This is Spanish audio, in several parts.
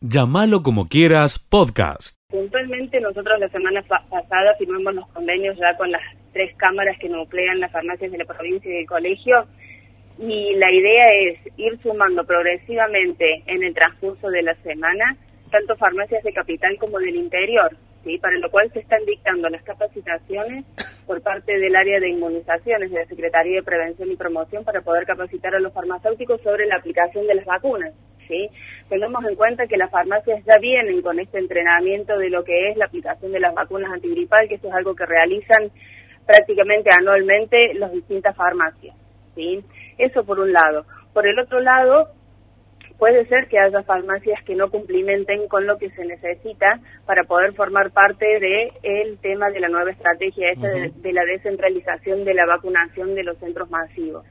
Llámalo como quieras, podcast. Puntualmente nosotros la semana pasada firmamos los convenios ya con las tres cámaras que nuclean las farmacias de la provincia y del colegio y la idea es ir sumando progresivamente en el transcurso de la semana tanto farmacias de capital como del interior, ¿sí? para lo cual se están dictando las capacitaciones por parte del área de inmunizaciones de la Secretaría de Prevención y Promoción para poder capacitar a los farmacéuticos sobre la aplicación de las vacunas. ¿Sí? Tengamos en cuenta que las farmacias ya vienen con este entrenamiento de lo que es la aplicación de las vacunas antigripal, que eso es algo que realizan prácticamente anualmente las distintas farmacias. ¿sí? Eso por un lado. Por el otro lado, puede ser que haya farmacias que no cumplimenten con lo que se necesita para poder formar parte del el tema de la nueva estrategia esta de, la descentralización de la vacunación de los centros masivos.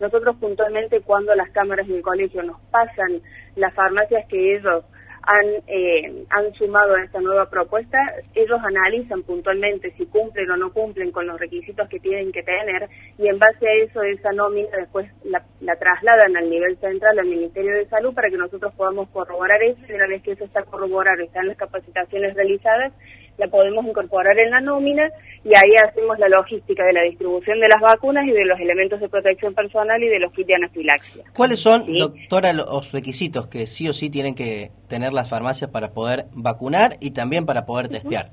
Nosotros puntualmente cuando las cámaras del colegio nos pasan las farmacias que ellos han, eh, han sumado a esta nueva propuesta, ellos analizan puntualmente si cumplen o no cumplen con los requisitos que tienen que tener y en base a eso esa nómina después la, la trasladan al nivel central, al Ministerio de Salud, para que nosotros podamos corroborar eso y una vez que eso está corroborado y están las capacitaciones realizadas, la podemos incorporar en la nómina y ahí hacemos la logística de la distribución de las vacunas y de los elementos de protección personal y de los kits de anafilaxia. ¿Cuáles son, doctora, los requisitos que sí o sí tienen que tener las farmacias para poder vacunar y también para poder testear?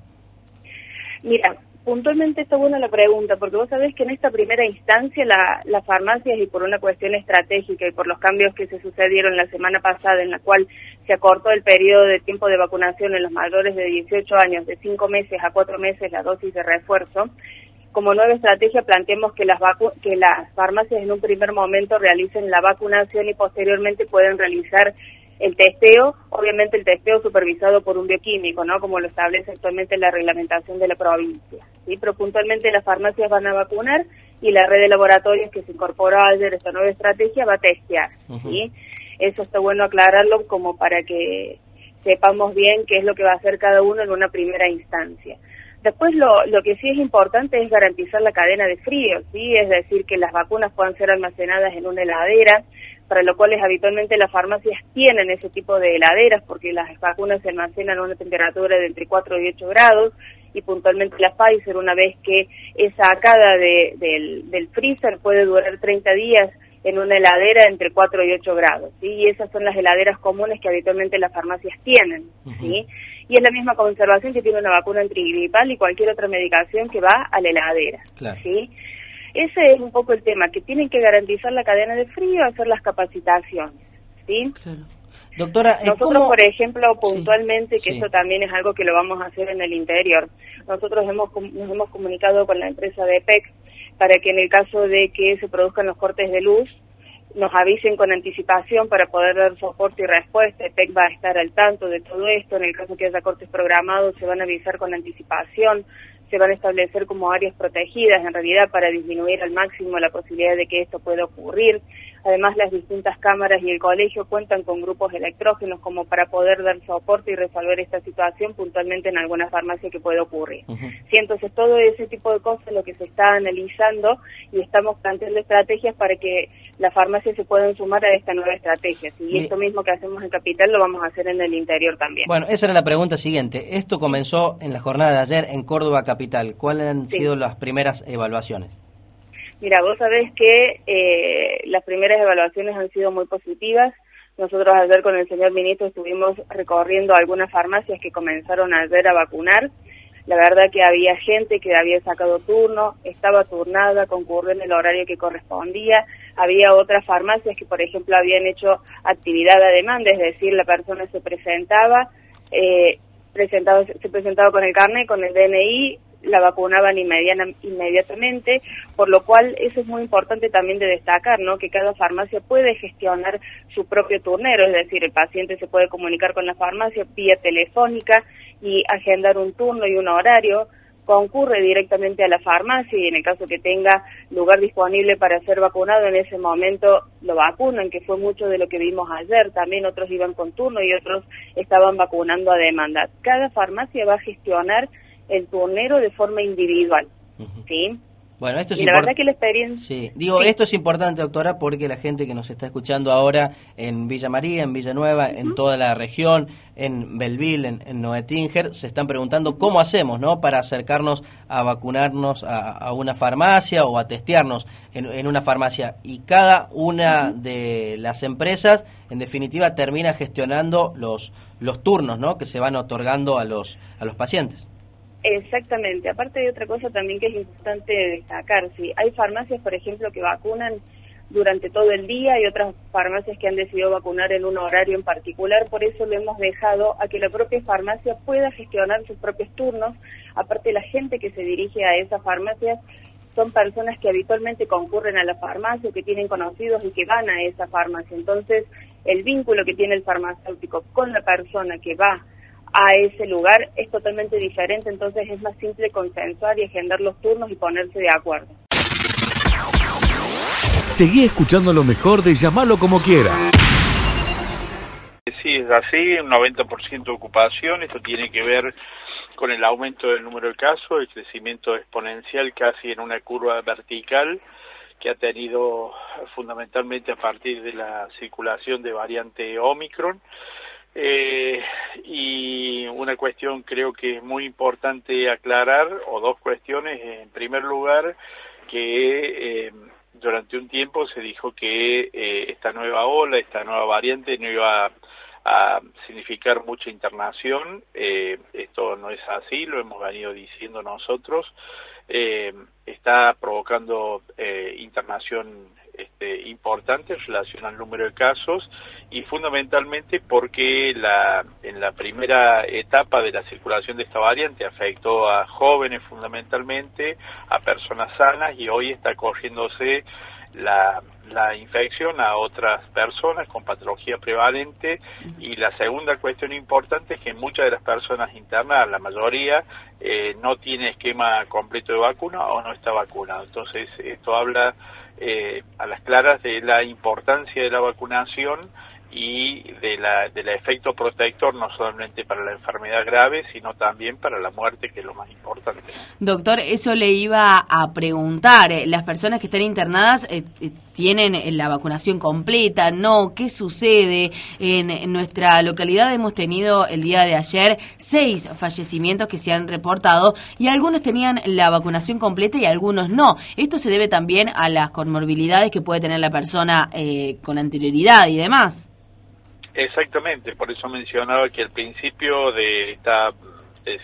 Mira, puntualmente está buena la pregunta, porque vos sabés que en esta primera instancia la, las farmacias, y por una cuestión estratégica y por los cambios que se sucedieron la semana pasada, en la cual se acortó el periodo de tiempo de vacunación en los mayores de 18 años de 5 meses a 4 meses la dosis de refuerzo, como nueva estrategia planteemos que las, que las farmacias en un primer momento realicen la vacunación y posteriormente pueden realizar el testeo, obviamente el testeo supervisado por un bioquímico, ¿no? Como lo establece actualmente la reglamentación de la provincia, ¿sí? Pero puntualmente las farmacias van a vacunar y la red de laboratorios que se incorporó ayer esta nueva estrategia va a testear, ¿sí? Eso está bueno aclararlo como para que sepamos bien qué es lo que va a hacer cada uno en una primera instancia. Después lo, lo que sí es importante es garantizar la cadena de frío, ¿sí? Es decir, que las vacunas puedan ser almacenadas en una heladera, para lo cual habitualmente las farmacias tienen ese tipo de heladeras porque las vacunas se almacenan a una temperatura de entre 4 y 8 grados y puntualmente la Pfizer una vez que es sacada del, del freezer puede durar 30 días en una heladera entre 4 y 8 grados, ¿sí? Y esas son las heladeras comunes que habitualmente las farmacias tienen, ¿sí? Y es la misma conservación que tiene una vacuna antigripal y cualquier otra medicación que va a la heladera, ¿sí? Ese es un poco el tema, que tienen que garantizar la cadena de frío, hacer las capacitaciones, ¿sí? Doctora, ¿eh, nosotros, por ejemplo, puntualmente, que esto también es algo que lo vamos a hacer en el interior, nosotros hemos, nos hemos comunicado con la empresa de PEC para que en el caso de que se produzcan los cortes de luz, nos avisen con anticipación para poder dar soporte y respuesta. PEC va a estar al tanto de todo esto. En el caso que haya cortes programados, se van a avisar con anticipación se van a establecer como áreas protegidas en realidad para disminuir al máximo la posibilidad de que esto pueda ocurrir. Además, las distintas cámaras y el colegio cuentan con grupos electrógenos como para poder dar soporte y resolver esta situación puntualmente en alguna farmacia que pueda ocurrir. entonces, todo ese tipo de cosas es lo que se está analizando y estamos planteando estrategias para que las farmacias se puedan sumar a esta nueva estrategia. Y esto mismo que hacemos en Capital lo vamos a hacer en el interior también. Bueno, esa era la pregunta siguiente. Esto comenzó en la jornada de ayer en Córdoba Capital. ¿Cuáles han sido las primeras evaluaciones? Mira, vos sabés que eh, las primeras evaluaciones han sido muy positivas. Nosotros ayer con el señor ministro estuvimos recorriendo algunas farmacias que comenzaron ayer a vacunar. La verdad que había gente que había sacado turno, estaba turnada, concurrió en el horario que correspondía. Había otras farmacias que, por ejemplo, habían hecho actividad a demanda, es decir, la persona se presentaba, eh, presentado, se presentaba con el carnet, con el DNI, la vacunaban inmediatamente, por lo cual eso es muy importante también de destacar, ¿no? Que cada farmacia puede gestionar su propio turnero, es decir, el paciente se puede comunicar con la farmacia vía telefónica y agendar un turno y un horario, concurre directamente a la farmacia y en el caso que tenga lugar disponible para ser vacunado, en ese momento lo vacunan, que fue mucho de lo que vimos ayer. También otros iban con turno y otros estaban vacunando a demanda. Cada farmacia va a gestionar el turnero de forma individual, ¿sí? Bueno, esto es y la verdad que la experiencia... Sí, digo, esto es importante, doctora, porque la gente que nos está escuchando ahora en Villa María, en Villanueva, en toda la región, en Belville, en, en, Noetinger, se están preguntando cómo hacemos, ¿no?, para acercarnos a vacunarnos a, una farmacia o a testearnos en, una farmacia. Y cada una de las empresas, en definitiva, termina gestionando los, los turnos, ¿no?, que se van otorgando a los, a los pacientes. Exactamente. Aparte de otra cosa también que es importante destacar, si hay farmacias, por ejemplo, que vacunan durante todo el día y otras farmacias que han decidido vacunar en un horario en particular, por eso lo hemos dejado a que la propia farmacia pueda gestionar sus propios turnos. Aparte, la gente que se dirige a esas farmacias son personas que habitualmente concurren a la farmacia, que tienen conocidos y que van a esa farmacia. Entonces, el vínculo que tiene el farmacéutico con la persona que va a ese lugar es totalmente diferente, entonces es más simple consensuar y agendar los turnos y ponerse de acuerdo. Seguí escuchando lo mejor de llamarlo como quiera. Sí, es así, un 90% de ocupación, esto tiene que ver con el aumento del número de casos, el crecimiento exponencial casi en una curva vertical que ha tenido fundamentalmente a partir de la circulación de variante Omicron. Eh, y una cuestión creo que es muy importante aclarar, o dos cuestiones. En primer lugar, que eh, durante un tiempo se dijo que eh, esta nueva ola, esta nueva variante no iba a, significar mucha internación. Eh, esto no es así, lo hemos venido diciendo nosotros. Eh, está provocando internación este, importante en relación al número de casos y fundamentalmente porque la, en la primera etapa de la circulación de esta variante afectó a jóvenes fundamentalmente, a personas sanas y hoy está corriéndose la, la infección a otras personas con patología prevalente y la segunda cuestión importante es que muchas de las personas internas, la mayoría, eh, no tiene esquema completo de vacuna o no está vacunado. Entonces, esto habla eh, a las claras de la importancia de la vacunación y del efecto protector no solamente para la enfermedad grave, sino también para la muerte, que es lo más importante. Doctor, eso le iba a preguntar. Eh, ¿Las personas que están internadas eh, eh, tienen la vacunación completa? ¿No? ¿Qué sucede? En, nuestra localidad hemos tenido el día de ayer seis fallecimientos que se han reportado y algunos tenían la vacunación completa y algunos no. Esto se debe también a las comorbilidades que puede tener la persona con anterioridad y demás. Exactamente, por eso mencionaba que el principio de esta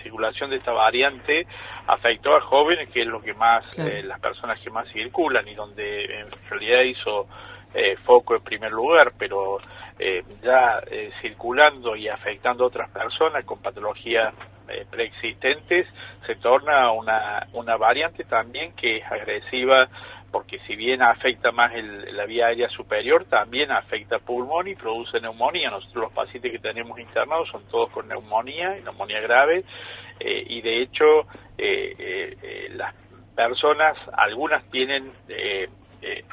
circulación de esta variante afectó a jóvenes, que es lo que más, eh, las personas que más circulan y donde en realidad hizo eh, foco en primer lugar, pero eh, ya circulando y afectando a otras personas con patologías preexistentes, se torna una, una variante también que es agresiva porque si bien afecta más el, la vía aérea superior, también afecta pulmón y produce neumonía. Nosotros los pacientes que tenemos internados son todos con neumonía, neumonía grave, eh, y de hecho eh, eh, las personas, algunas tienen,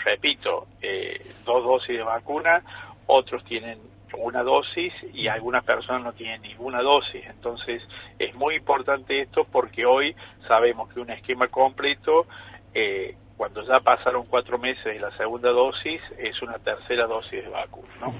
repito, dos dosis de vacuna, otros tienen una dosis y algunas personas no tienen ninguna dosis. Entonces es muy importante esto porque hoy sabemos que un esquema completo eh, cuando ya pasaron cuatro meses de la segunda dosis, es una tercera dosis de vacuna. ¿no?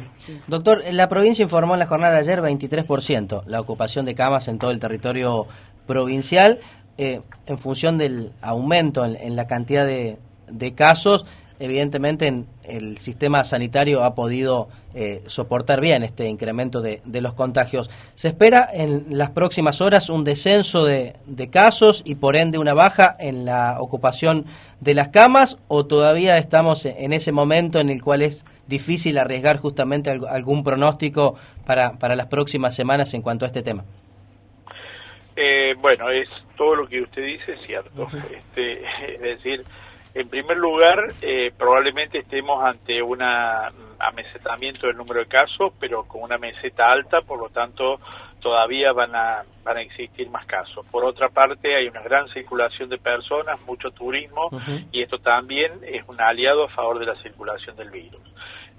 Doctor, la provincia informó en la jornada de ayer 23% la ocupación de camas en todo el territorio provincial. Eh, en función del aumento en, la cantidad de casos, evidentemente el sistema sanitario ha podido eh, soportar bien este incremento de, los contagios. ¿Se espera en las próximas horas un descenso de, casos y por ende una baja en la ocupación de las camas o todavía estamos en ese momento en el cual es difícil arriesgar justamente algún pronóstico para, para las próximas semanas en cuanto a este tema? Eh, bueno, es todo lo que usted dice es cierto. Este, es decir, en primer lugar, eh, probablemente estemos ante un amesetamiento del número de casos, pero con una meseta alta, por lo tanto, todavía van a, van a existir más casos. Por otra parte, hay una gran circulación de personas, mucho turismo, y esto también es un aliado a favor de la circulación del virus.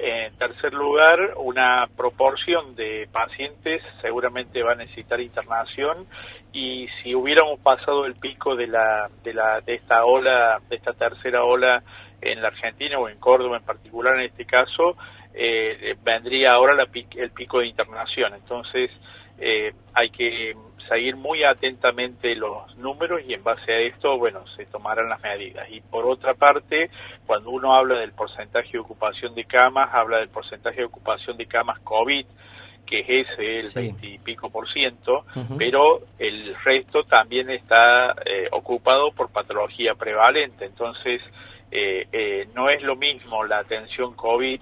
En tercer lugar, una proporción de pacientes seguramente va a necesitar internación y si hubiéramos pasado el pico de la de la de esta ola, de esta tercera ola en la Argentina o en Córdoba en particular en este caso, eh, vendría ahora la, el pico de internación. Entonces, eh, hay que seguir muy atentamente los números y en base a esto, bueno, se tomarán las medidas. Y por otra parte, cuando uno habla del porcentaje de ocupación de camas, habla del porcentaje de ocupación de camas COVID, que es ese, el 20 y pico por ciento, pero el resto también está eh, ocupado por patología prevalente. Entonces, eh, eh, no es lo mismo la atención COVID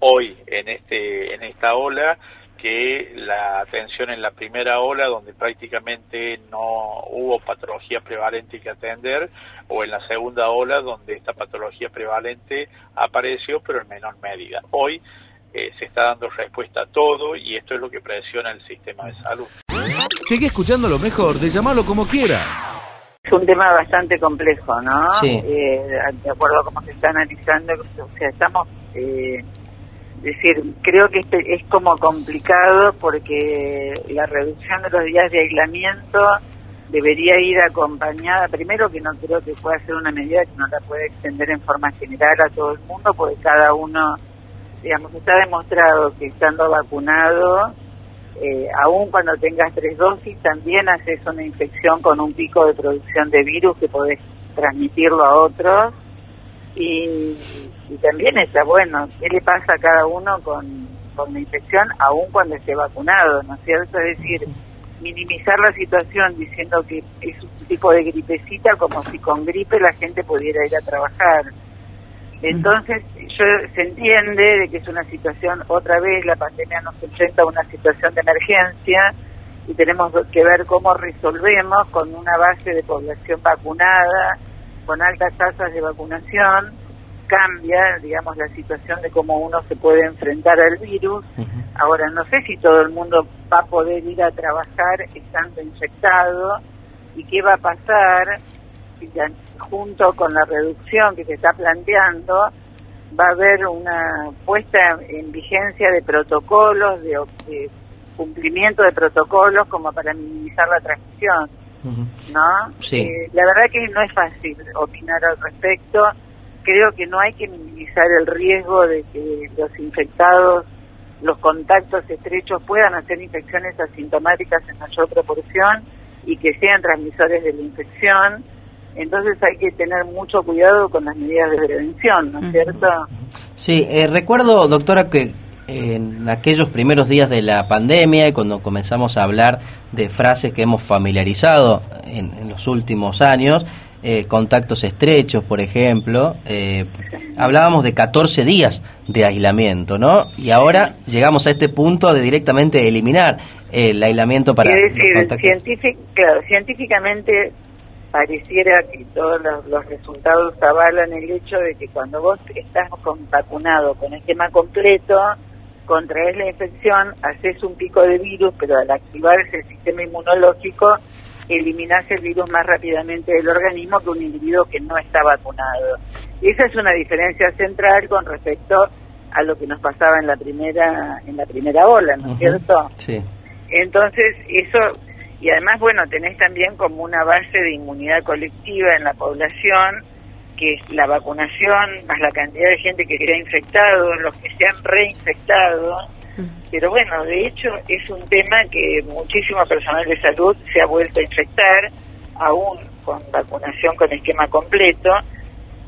hoy en este en esta ola que la atención en la primera ola, donde prácticamente no hubo patología prevalente que atender, o en la segunda ola, donde esta patología prevalente apareció, pero en menor medida. Hoy eh, se está dando respuesta a todo y esto es lo que presiona el sistema de salud. Sigue escuchando lo mejor de llamarlo como quieras. Es un tema bastante complejo, ¿no? Sí. Eh, de acuerdo a cómo se está analizando, o sea, estamos... Eh, decir, creo que este es como complicado porque la reducción de los días de aislamiento debería ir acompañada, primero que no creo que pueda ser una medida que no la puede extender en forma general a todo el mundo, porque cada uno, digamos, está demostrado que estando vacunado, eh, aún cuando tengas tres dosis, también haces una infección con un pico de producción de virus que podés transmitirlo a otros. Y y también está bueno, ¿qué le pasa a cada uno con, con la infección aún cuando esté vacunado? ¿No es cierto? Es decir, minimizar la situación diciendo que es un tipo de gripecita como si con gripe la gente pudiera ir a trabajar. Entonces, yo se entiende de que es una situación, otra vez la pandemia nos enfrenta a una situación de emergencia y tenemos que ver cómo resolvemos con una base de población vacunada, con altas tasas de vacunación, cambia, digamos, la situación de cómo uno se puede enfrentar al virus. Ahora, no sé si todo el mundo va a poder ir a trabajar estando infectado y qué va a pasar si junto con la reducción que se está planteando va a haber una puesta en vigencia de protocolos, de, cumplimiento de protocolos como para minimizar la transmisión. ¿No? Sí. Eh, la verdad que no es fácil opinar al respecto creo que no hay que minimizar el riesgo de que los infectados, los contactos estrechos puedan hacer infecciones asintomáticas en mayor proporción y que sean transmisores de la infección. Entonces hay que tener mucho cuidado con las medidas de prevención, ¿no es cierto? Sí, eh, recuerdo, doctora, que en aquellos primeros días de la pandemia y cuando comenzamos a hablar de frases que hemos familiarizado en los últimos años, eh, contactos estrechos, por ejemplo, eh, hablábamos de 14 días de aislamiento, ¿no? Y ahora llegamos a este punto de directamente eliminar el aislamiento para... Es decir, claro, científicamente pareciera que todos los, resultados avalan el hecho de que cuando vos estás con, vacunado con esquema completo, contraes la infección, haces un pico de virus, pero al activarse el sistema inmunológico, eliminarse el virus más rápidamente del organismo que un individuo que no está vacunado. Esa es una diferencia central con respecto a lo que nos pasaba en la primera en la primera ola, ¿no es cierto? Sí. Entonces, eso y además bueno, tenés también como una base de inmunidad colectiva en la población que es la vacunación más la cantidad de gente que se ha infectado, los que se han reinfectado, pero bueno, de hecho es un tema que muchísimo personal de salud se ha vuelto a infectar, aún con vacunación con esquema completo.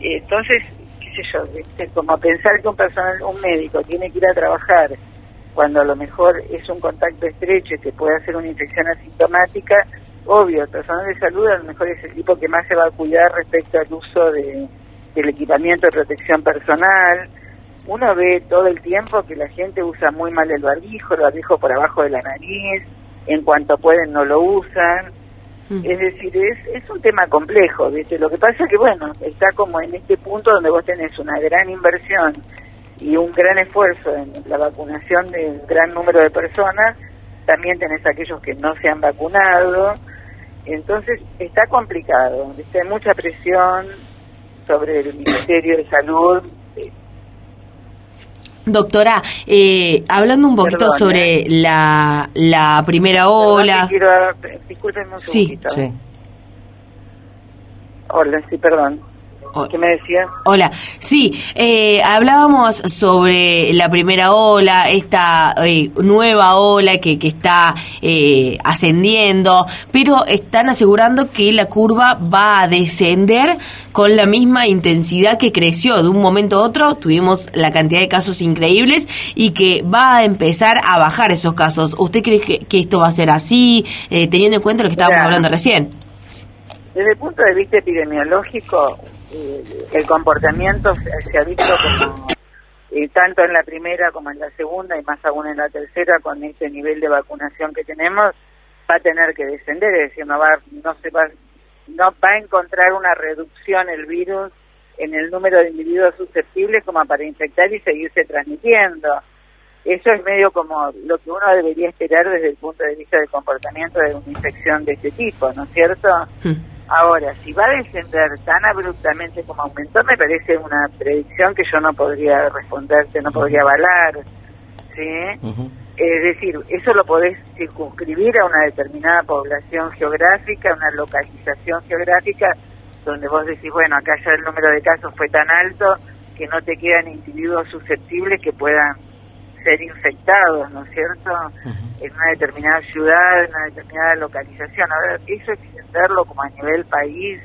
Entonces, qué sé yo, como pensar que un personal, un médico tiene que ir a trabajar cuando a lo mejor es un contacto estrecho y que puede hacer una infección asintomática, obvio, el personal de salud a lo mejor es el tipo que más se va a cuidar respecto al uso de, del equipamiento de protección personal, uno ve todo el tiempo que la gente usa muy mal el barbijo, el barbijo por abajo de la nariz, en cuanto pueden no lo usan. Mm. Es decir, es, es un tema complejo, ¿viste? Lo que pasa es que, bueno, está como en este punto donde vos tenés una gran inversión y un gran esfuerzo en la vacunación de un gran número de personas, también tenés aquellos que no se han vacunado, entonces está complicado, hay mucha presión sobre el Ministerio de Salud Doctora, eh, hablando un poquito Perdón, sobre ¿eh? la, la primera ola. Quiero- discúlpenme un Sí. Sí. Hola, sí, perdón. ¿Qué me decía? Hola, sí, eh, hablábamos sobre la primera ola, esta eh, nueva ola que, que está eh, ascendiendo, pero están asegurando que la curva va a descender con la misma intensidad que creció de un momento a otro. Tuvimos la cantidad de casos increíbles y que va a empezar a bajar esos casos. ¿Usted cree que, que esto va a ser así, eh, teniendo en cuenta lo que estábamos Mira. hablando recién? Desde el punto de vista epidemiológico, eh, el comportamiento se, ha visto como, tanto en la primera como en la segunda y más aún en la tercera, con este nivel de vacunación que tenemos, va a tener que descender, es decir, no va, no se va, no va a encontrar una reducción el virus en el número de individuos susceptibles como para infectar y seguirse transmitiendo. Eso es medio como lo que uno debería esperar desde el punto de vista del comportamiento de una infección de este tipo, ¿no es cierto? Ahora, si va a descender tan abruptamente como aumentó, me parece una predicción que yo no podría responderte, no podría avalar, ¿sí? Es decir, eso lo podés circunscribir a una determinada población geográfica, una localización geográfica, donde vos decís, bueno, acá ya el número de casos fue tan alto que no te quedan individuos susceptibles que puedan ser infectados, ¿no es cierto? En una determinada ciudad, en una determinada localización. Ahora, eso extenderlo como a nivel país,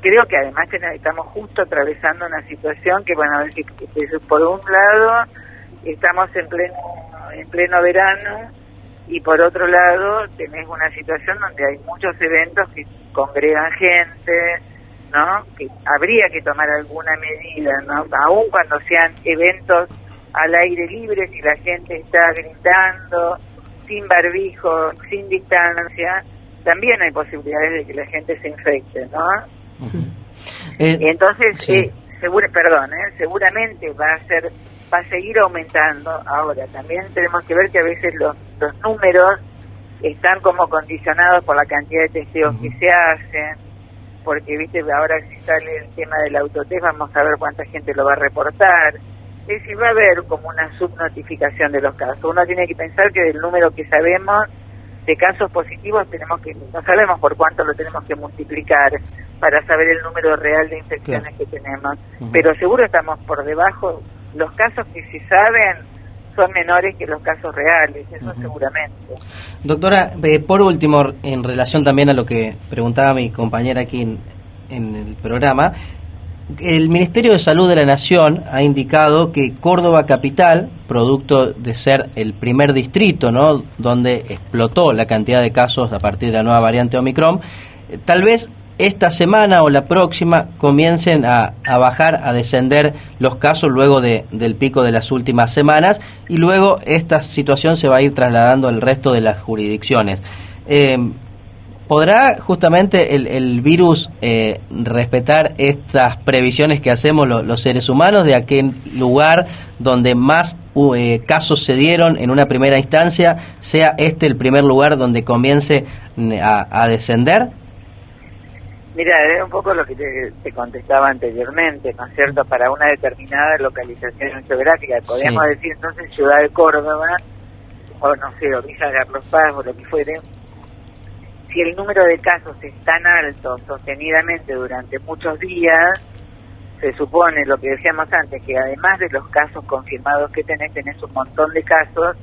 creo que además ten- estamos justo atravesando una situación que, bueno, es que- que por un lado estamos en pleno, en pleno verano y por otro lado tenés una situación donde hay muchos eventos que congregan gente, ¿no? Que habría que tomar alguna medida, ¿no? Aún cuando sean eventos al aire libre, si la gente está gritando, sin barbijo, sin distancia, también hay posibilidades de que la gente se infecte, ¿no? Eh, Entonces, sí. eh, segura- perdón, eh, seguramente va a ser, va a seguir aumentando. Ahora, también tenemos que ver que a veces los, los números están como condicionados por la cantidad de testeos que se hacen, porque, viste, ahora si sale el tema del autotest, vamos a ver cuánta gente lo va a reportar. Es decir, va a haber como una subnotificación de los casos. Uno tiene que pensar que del número que sabemos de casos positivos tenemos que no sabemos por cuánto lo tenemos que multiplicar para saber el número real de infecciones que tenemos. Pero seguro estamos por debajo. Los casos que se saben son menores que los casos reales eso seguramente. Doctora, eh, por último, en relación también a lo que preguntaba mi compañera aquí en, en el programa, el Ministerio de Salud de la Nación ha indicado que Córdoba Capital, producto de ser el primer distrito ¿no? donde explotó la cantidad de casos a partir de la nueva variante Omicron, tal vez esta semana o la próxima comiencen a, a bajar, a descender los casos luego de, del pico de las últimas semanas y luego esta situación se va a ir trasladando al resto de las jurisdicciones. Eh, ¿Podrá justamente el, el virus eh, respetar estas previsiones que hacemos lo- los seres humanos de aquel lugar donde más uh, eh, casos se dieron en una primera instancia, sea este el primer lugar donde comience mm, a, a descender? mira es un poco lo que te, te contestaba anteriormente no es cierto para una determinada localización geográfica podríamos Sí. decir entonces ciudad de Córdoba o no sé o Villa Carlos Paz o lo que fuere si el número de casos es tan alto sostenidamente durante muchos días se supone lo que decíamos antes, que además de los casos confirmados que tenés, tenés un montón de casos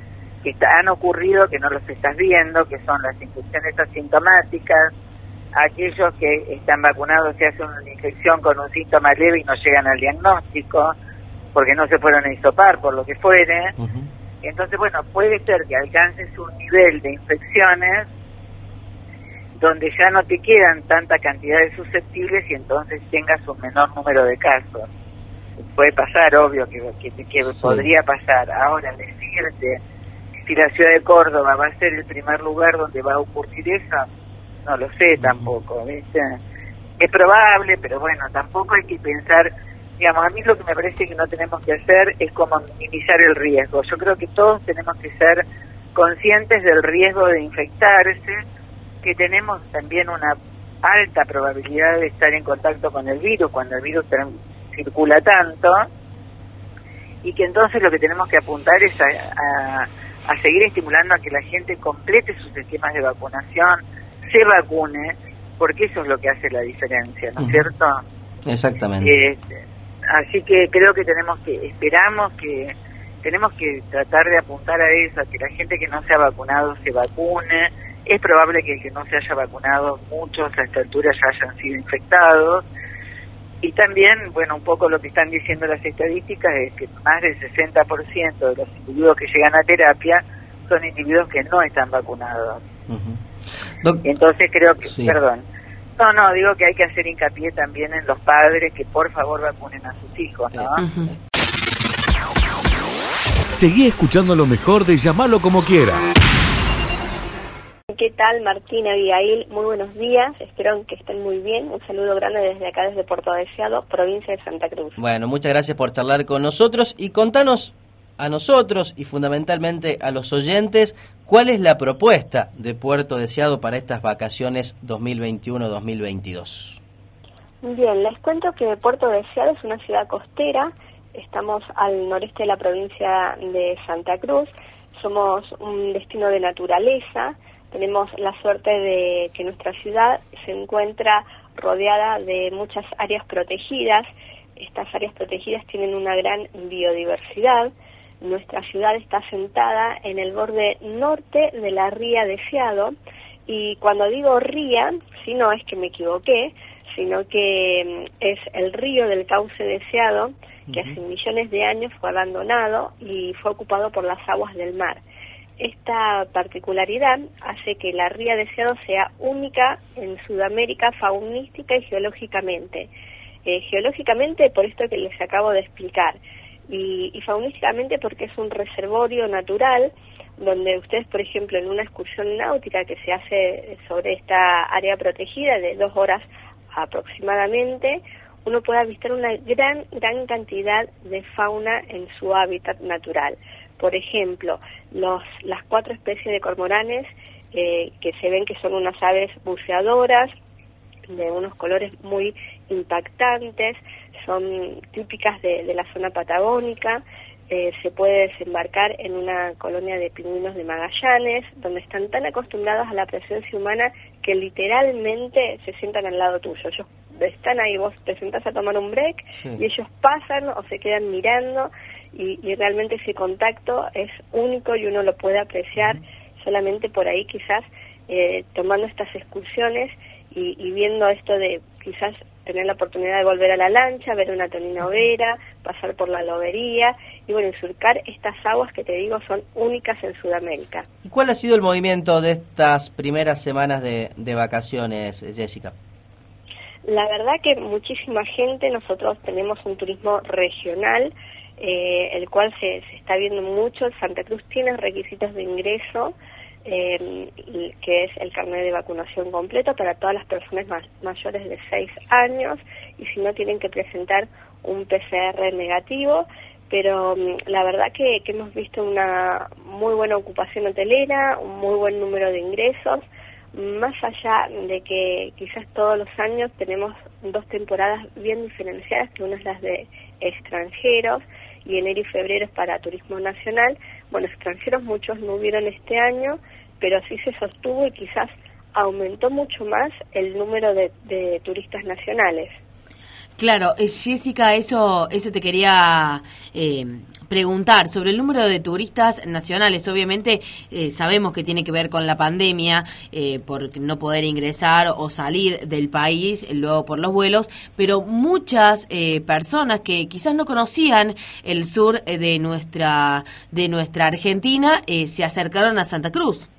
que han ocurrido que no los estás viendo, que son las infecciones asintomáticas, aquellos que están vacunados se hacen una infección con un síntoma leve y no llegan al diagnóstico, porque no se fueron a hisopar, por lo que fuere. Entonces, bueno, puede ser que alcances un nivel de infecciones donde ya no te quedan tanta cantidad de susceptibles y entonces tengas un menor número de casos. Puede pasar, obvio que, que, que podría pasar. Ahora, decirte si la ciudad de Córdoba va a ser el primer lugar donde va a ocurrir eso, no lo sé tampoco, ¿viste? Es probable, pero bueno, tampoco hay que pensar, digamos, a mí lo que me parece que no tenemos que hacer es como minimizar el riesgo. Yo creo que todos tenemos que ser conscientes del riesgo de infectarse, que tenemos también una alta probabilidad de estar en contacto con el virus cuando el virus circula tanto y que entonces lo que tenemos que apuntar es a, a seguir estimulando a que la gente complete sus esquemas de vacunación, se vacune, porque eso es lo que hace la diferencia, ¿no es cierto? Exactamente. Eh, así que creo que tenemos que, esperamos que, tenemos que tratar de apuntar a eso, a que la gente que no se ha vacunado se vacune. Es probable que el que no se haya vacunado, muchos a esta altura ya hayan sido infectados. Y también, bueno, un poco lo que están diciendo las estadísticas es que más del 60% de los individuos que llegan a terapia son individuos que no están vacunados. Entonces creo que, perdón, no, no, digo que hay que hacer hincapié también en los padres que por favor vacunen a sus hijos, ¿no? Seguí escuchando lo mejor de llamarlo como quiera. ¿Qué tal, Martín Abigail? Muy buenos días, espero que estén muy bien. Un saludo grande desde acá, desde Puerto Deseado, provincia de Santa Cruz. Bueno, muchas gracias por charlar con nosotros y contanos a nosotros y fundamentalmente a los oyentes cuál es la propuesta de Puerto Deseado para estas vacaciones 2021-2022. Bien, les cuento que Puerto Deseado es una ciudad costera, estamos al noreste de la provincia de Santa Cruz, somos un destino de naturaleza, tenemos la suerte de que nuestra ciudad se encuentra rodeada de muchas áreas protegidas, estas áreas protegidas tienen una gran biodiversidad, nuestra ciudad está sentada en el borde norte de la ría Deseado y cuando digo ría, si no es que me equivoqué, sino que mm, es el río del cauce deseado que hace millones de años fue abandonado y fue ocupado por las aguas del mar. Esta particularidad hace que la ría deseado sea única en Sudamérica faunística y geológicamente. Eh, geológicamente por esto que les acabo de explicar y, y faunísticamente porque es un reservorio natural donde ustedes, por ejemplo, en una excursión náutica que se hace sobre esta área protegida de dos horas aproximadamente, uno puede avistar una gran, gran cantidad de fauna en su hábitat natural. Por ejemplo, los, las cuatro especies de cormoranes eh, que se ven que son unas aves buceadoras de unos colores muy impactantes, son típicas de, la zona patagónica. Eh, se puede desembarcar en una colonia de pingüinos de Magallanes, donde están tan acostumbrados a la presencia humana que literalmente se sientan al lado tuyo. Ellos están ahí, vos te sentás a tomar un break y ellos pasan o se quedan mirando y, realmente ese contacto es único y uno lo puede apreciar solamente por ahí quizás eh, tomando estas excursiones y, y viendo esto de quizás tener la oportunidad de volver a la lancha, ver una tonina overa, pasar por la lobería y bueno, surcar estas aguas que te digo son únicas en Sudamérica. ¿Y cuál ha sido el movimiento de estas primeras semanas de, vacaciones, Jessica? La verdad que muchísima gente, nosotros tenemos un turismo regional, eh, el cual se, se está viendo mucho. Santa Cruz tiene requisitos de ingreso, eh, que es el carnet de vacunación completo para todas las personas mayores de 6 años y si no tienen que presentar un PCR negativo, pero mm, la verdad que, hemos visto una muy buena ocupación hotelera, un muy buen número de ingresos, más allá de que quizás todos los años tenemos dos temporadas bien diferenciadas, que una es las de extranjeros y enero y febrero es para turismo nacional. Bueno, extranjeros muchos no hubieron este año, pero sí se sostuvo y quizás aumentó mucho más el número de, turistas nacionales. Claro, eh, Jessica, eso, eso te quería eh, preguntar sobre el número de turistas nacionales. Obviamente eh, sabemos que tiene que ver con la pandemia, por no poder ingresar o salir del país luego por los vuelos, pero muchas personas que quizás no conocían el sur de nuestra de nuestra Argentina se acercaron a Santa Cruz.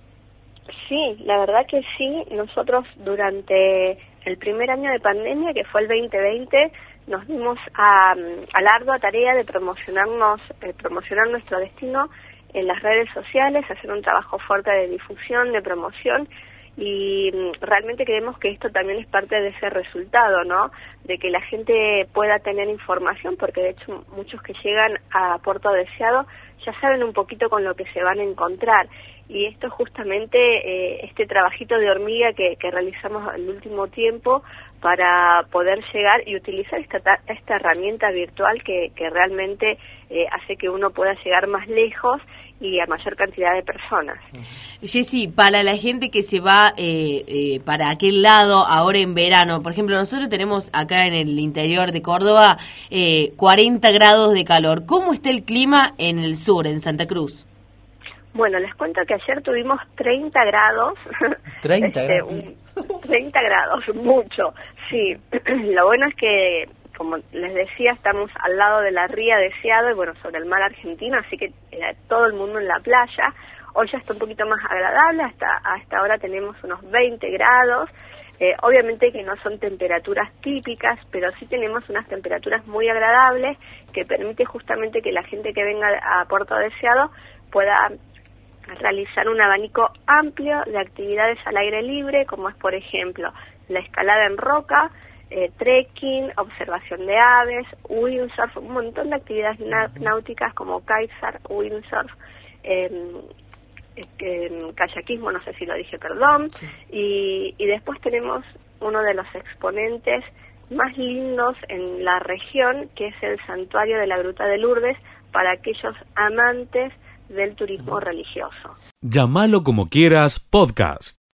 Sí, la verdad que sí. Nosotros durante el primer año de pandemia, que fue el 2020, nos dimos a, a la ardua tarea de promocionarnos, eh, promocionar nuestro destino en las redes sociales, hacer un trabajo fuerte de difusión, de promoción y mm, realmente creemos que esto también es parte de ese resultado, ¿no? De que la gente pueda tener información, porque de hecho muchos que llegan a Puerto Deseado ya saben un poquito con lo que se van a encontrar y esto justamente eh, este trabajito de hormiga que, que realizamos el último tiempo para poder llegar y utilizar esta, esta herramienta virtual que, que realmente eh, hace que uno pueda llegar más lejos y a mayor cantidad de personas. Jessy, para la gente que se va eh, eh, para aquel lado ahora en verano, por ejemplo, nosotros tenemos acá en el interior de Córdoba eh, 40 grados de calor. ¿Cómo está el clima en el sur, en Santa Cruz? Bueno, les cuento que ayer tuvimos 30 grados. 30 este, grados. 30 grados, mucho. Sí, lo bueno es que como les decía, estamos al lado de la ría deseado y bueno, sobre el mar argentino, así que eh, todo el mundo en la playa. Hoy ya está un poquito más agradable, hasta, hasta ahora tenemos unos 20 grados. Eh, obviamente que no son temperaturas típicas, pero sí tenemos unas temperaturas muy agradables que permite justamente que la gente que venga a Puerto Deseado pueda realizar un abanico amplio de actividades al aire libre, como es por ejemplo la escalada en roca, eh, trekking, observación de aves, windsurf, un montón de actividades náuticas como kitesurf, windsurf, eh, kayakismo, no sé si lo dije, perdón, y, y después tenemos uno de los exponentes más lindos en la región, que es el santuario de la Gruta de Lourdes, para aquellos amantes del turismo religioso. Llámalo como quieras, podcast.